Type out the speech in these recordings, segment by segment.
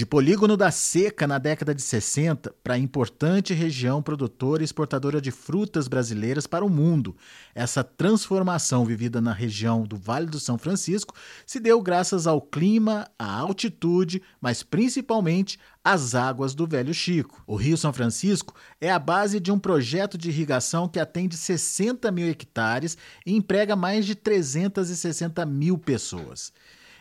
De polígono da seca na década de 60 para importante região produtora e exportadora de frutas brasileiras para o mundo. Essa transformação vivida na região do Vale do São Francisco se deu graças ao clima, à altitude, mas principalmente às águas do Velho Chico. O Rio São Francisco é a base de um projeto de irrigação que atende 60 mil hectares e emprega mais de 360 mil pessoas.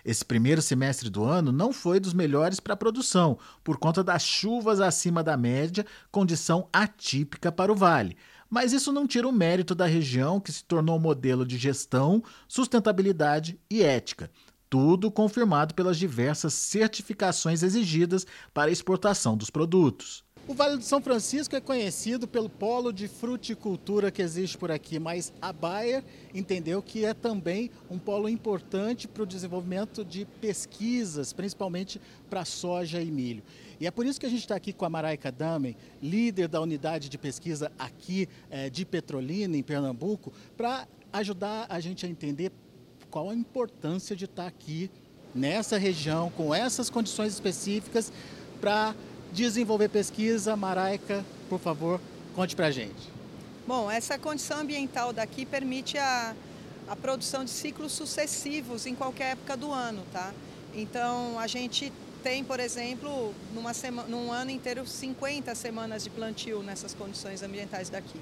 Esse primeiro semestre do ano não foi dos melhores para a produção, por conta das chuvas acima da média, condição atípica para o vale. Mas isso não tira o mérito da região, que se tornou um modelo de gestão, sustentabilidade e ética. Tudo confirmado pelas diversas certificações exigidas para a exportação dos produtos. O Vale do São Francisco é conhecido pelo polo de fruticultura que existe por aqui, mas a Bayer entendeu que é também um polo importante para o desenvolvimento de pesquisas, principalmente para soja e milho. E é por isso que a gente está aqui com a Maraika Damen, líder da unidade de pesquisa aqui é, de Petrolina, em Pernambuco, para ajudar a gente a entender qual a importância de estar aqui nessa região, com essas condições específicas, para desenvolver pesquisa. Maraika, por favor, conte para a gente. Bom, essa condição ambiental daqui permite a, a produção de ciclos sucessivos em qualquer época do ano, tá? Então, a gente tem, por exemplo, numa sema, num ano inteiro, 50 semanas de plantio nessas condições ambientais daqui.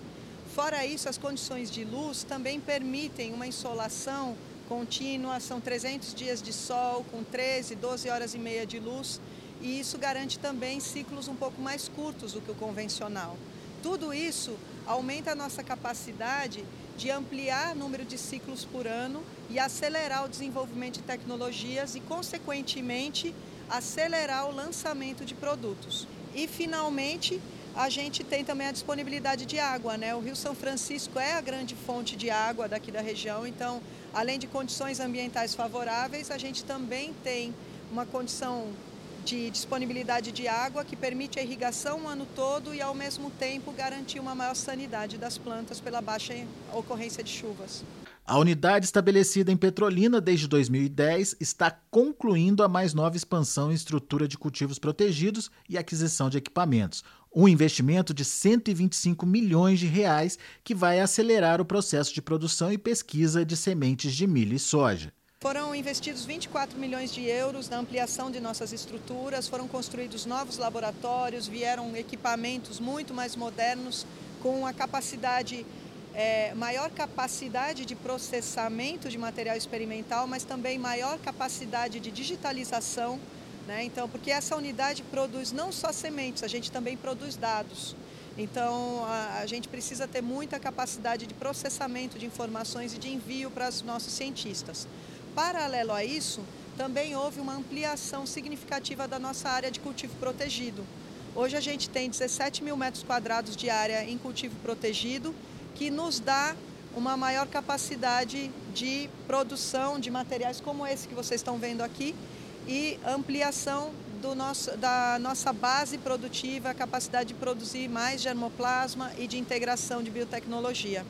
Fora isso, as condições de luz também permitem uma insolação contínua, são 300 dias de sol com 13, 12 horas e meia de luz e isso garante também ciclos um pouco mais curtos do que o convencional. Tudo isso aumenta a nossa capacidade de ampliar o número de ciclos por ano e acelerar o desenvolvimento de tecnologias e, consequentemente, acelerar o lançamento de produtos. E, finalmente, a gente tem também a disponibilidade de água. Né? O Rio São Francisco é a grande fonte de água daqui da região, então, além de condições ambientais favoráveis, a gente também tem uma condição de disponibilidade de água que permite a irrigação o ano todo e, ao mesmo tempo, garantir uma maior sanidade das plantas pela baixa ocorrência de chuvas. A unidade estabelecida em Petrolina desde 2010 está concluindo a mais nova expansão em estrutura de cultivos protegidos e aquisição de equipamentos. Um investimento de 125 milhões de reais que vai acelerar o processo de produção e pesquisa de sementes de milho e soja. Foram investidos 24 milhões de euros na ampliação de nossas estruturas, foram construídos novos laboratórios, vieram equipamentos muito mais modernos, com a capacidade, é, maior capacidade de processamento de material experimental, mas também maior capacidade de digitalização. Né? Então, porque essa unidade produz não só sementes, a gente também produz dados. Então, a, a, gente precisa ter muita capacidade de processamento de informações e de envio para os nossos cientistas. Paralelo a isso, também houve uma ampliação significativa da nossa área de cultivo protegido. Hoje a gente tem 17 mil metros quadrados de área em cultivo protegido, que nos dá uma maior capacidade de produção de materiais como esse que vocês estão vendo aqui e ampliação do nosso, da nossa base produtiva, a capacidade de produzir mais germoplasma e de integração de biotecnologia.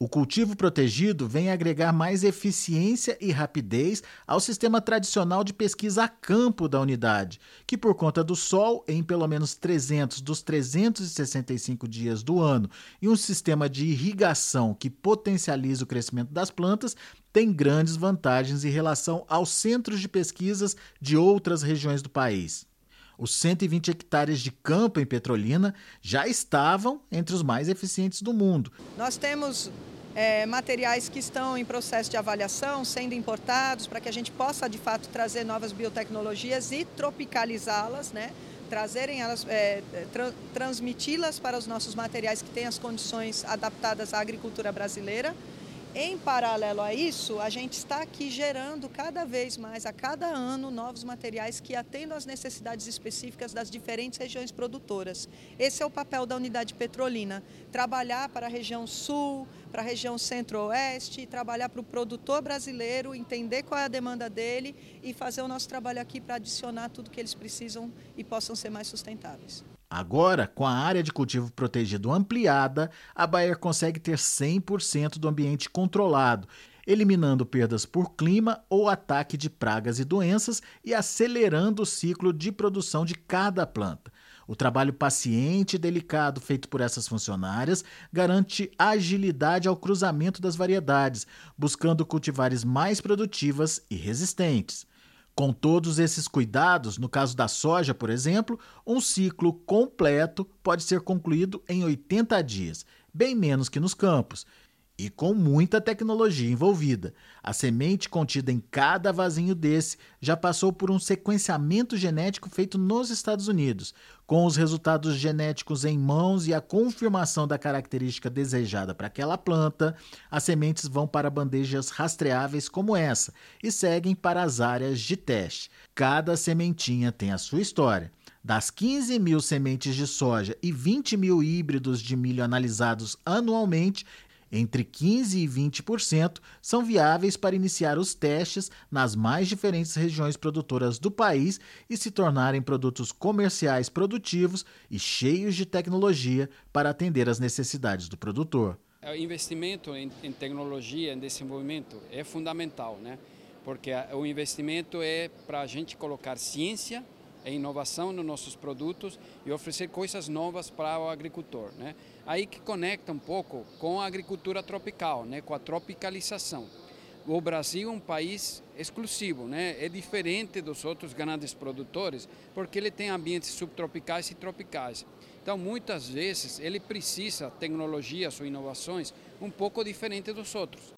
O cultivo protegido vem agregar mais eficiência e rapidez ao sistema tradicional de pesquisa a campo da unidade, que, por conta do sol, em pelo menos 300 dos 365 dias do ano, e um sistema de irrigação que potencializa o crescimento das plantas, tem grandes vantagens em relação aos centros de pesquisas de outras regiões do país. Os 120 hectares de campo em Petrolina já estavam entre os mais eficientes do mundo. Nós temos é, materiais que estão em processo de avaliação, sendo importados, para que a gente possa, de fato, trazer novas biotecnologias e tropicalizá-las, né? trazerem elas, é, tra transmiti-las para os nossos materiais que têm as condições adaptadas à agricultura brasileira em paralelo a isso, a gente está aqui gerando cada vez mais, a cada ano, novos materiais que atendam às necessidades específicas das diferentes regiões produtoras. Esse é o papel da unidade petrolina: trabalhar para a região sul, para a região centro-oeste, trabalhar para o produtor brasileiro, entender qual é a demanda dele e fazer o nosso trabalho aqui para adicionar tudo que eles precisam e possam ser mais sustentáveis. Agora, com a área de cultivo protegido ampliada, a Bayer consegue ter 100% do ambiente controlado eliminando perdas por clima ou ataque de pragas e doenças e acelerando o ciclo de produção de cada planta. O trabalho paciente e delicado feito por essas funcionárias garante agilidade ao cruzamento das variedades, buscando cultivares mais produtivas e resistentes. Com todos esses cuidados, no caso da soja, por exemplo, um ciclo completo pode ser concluído em 80 dias, bem menos que nos campos, e com muita tecnologia envolvida. A semente contida em cada vasinho desse já passou por um sequenciamento genético feito nos Estados Unidos. Com os resultados genéticos em mãos e a confirmação da característica desejada para aquela planta, as sementes vão para bandejas rastreáveis como essa e seguem para as áreas de teste. Cada sementinha tem a sua história. Das 15 mil sementes de soja e 20 mil híbridos de milho analisados anualmente, entre 15% e 20% são viáveis para iniciar os testes nas mais diferentes regiões produtoras do país e se tornarem produtos comerciais produtivos e cheios de tecnologia para atender às necessidades do produtor. O investimento em, em tecnologia, em desenvolvimento, é fundamental, né? porque o investimento é para a gente colocar ciência e inovação nos nossos produtos e oferecer coisas novas para o agricultor. Né? Aí que conecta um pouco com a agricultura tropical, né? com a tropicalização. O Brasil é um país exclusivo, né? é diferente dos outros grandes produtores, porque ele tem ambientes subtropicais e tropicais. Então, muitas vezes, ele precisa tecnologias ou inovações um pouco diferentes dos outros.